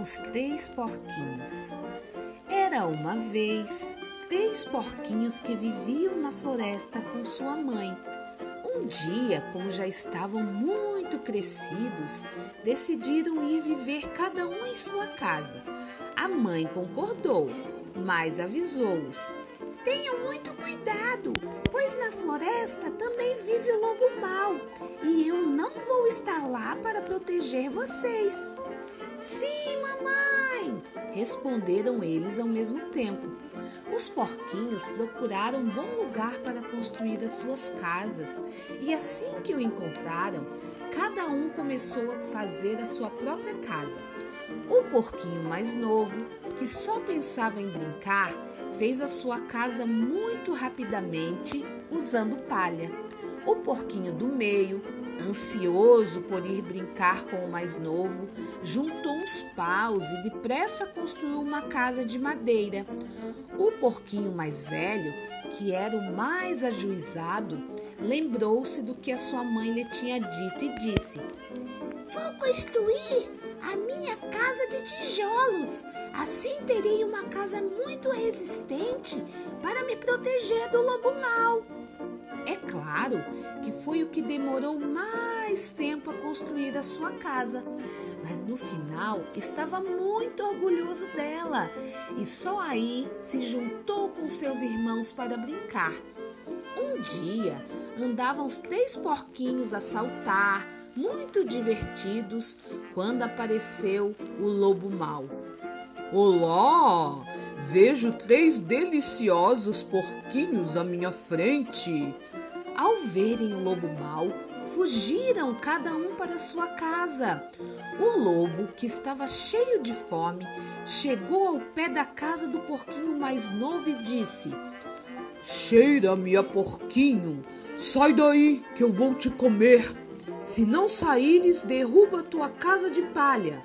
Os três porquinhos. Era uma vez três porquinhos que viviam na floresta com sua mãe. Um dia, como já estavam muito crescidos, decidiram ir viver cada um em sua casa. A mãe concordou, mas avisou-os: Tenham muito cuidado, pois na floresta também vive o lobo mau e eu não vou estar lá para proteger vocês. Sim! Responderam eles ao mesmo tempo. Os porquinhos procuraram um bom lugar para construir as suas casas e assim que o encontraram, cada um começou a fazer a sua própria casa. O porquinho mais novo, que só pensava em brincar, fez a sua casa muito rapidamente usando palha. O porquinho do meio, ansioso por ir brincar com o mais novo, juntou uns paus e depressa construiu uma casa de madeira. O porquinho mais velho, que era o mais ajuizado, lembrou-se do que a sua mãe lhe tinha dito e disse: Vou construir a minha casa de tijolos. Assim terei uma casa muito resistente para me proteger do lobo mau. Claro que foi o que demorou mais tempo a construir a sua casa, mas no final estava muito orgulhoso dela e só aí se juntou com seus irmãos para brincar. Um dia andavam os três porquinhos a saltar, muito divertidos, quando apareceu o lobo mau. Olá! Vejo três deliciosos porquinhos à minha frente. Ao verem o lobo mau, fugiram cada um para sua casa. O lobo, que estava cheio de fome, chegou ao pé da casa do porquinho mais novo e disse: Cheira-me a porquinho, sai daí que eu vou te comer. Se não saíres, derruba tua casa de palha.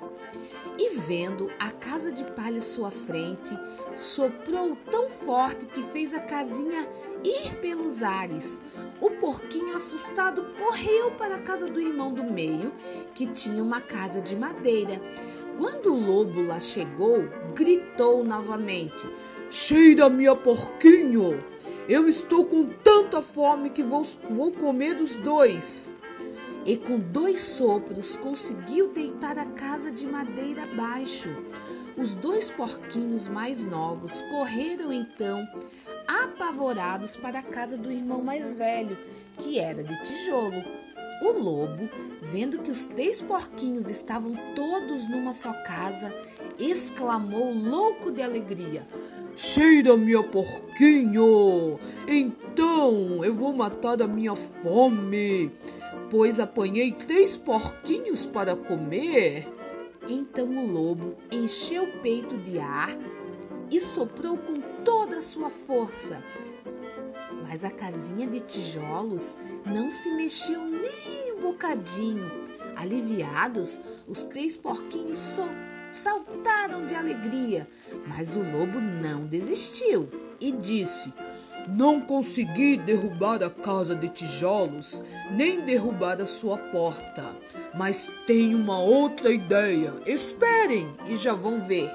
E vendo a casa de palha à sua frente, soprou tão forte que fez a casinha ir pelos ares. O porquinho, assustado, correu para a casa do irmão do meio, que tinha uma casa de madeira. Quando o lobo lá chegou, gritou novamente: Cheira-me a porquinho! Eu estou com tanta fome que vou, vou comer os dois e com dois sopros conseguiu deitar a casa de madeira abaixo. Os dois porquinhos mais novos correram então, apavorados, para a casa do irmão mais velho, que era de tijolo. O lobo, vendo que os três porquinhos estavam todos numa só casa, exclamou louco de alegria: Cheira-me a porquinho! Então eu vou matar a minha fome pois apanhei três porquinhos para comer. Então o lobo encheu o peito de ar e soprou com toda a sua força. Mas a casinha de tijolos não se mexeu nem um bocadinho. Aliviados, os três porquinhos saltaram de alegria, mas o lobo não desistiu e disse: não consegui derrubar a casa de tijolos, nem derrubar a sua porta. Mas tenho uma outra ideia. Esperem e já vão ver.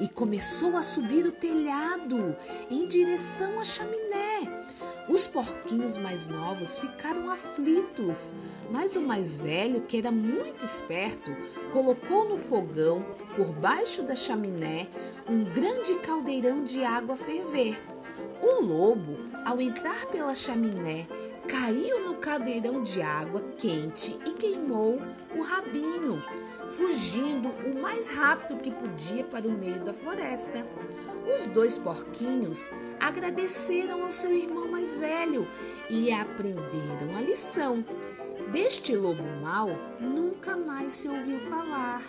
E começou a subir o telhado em direção à chaminé. Os porquinhos mais novos ficaram aflitos, mas o mais velho, que era muito esperto, colocou no fogão, por baixo da chaminé, um grande caldeirão de água ferver. O lobo, ao entrar pela chaminé, caiu no caldeirão de água quente e queimou o rabinho, fugindo o mais rápido que podia para o meio da floresta. Os dois porquinhos agradeceram ao seu irmão mais velho e aprenderam a lição. Deste lobo mau nunca mais se ouviu falar.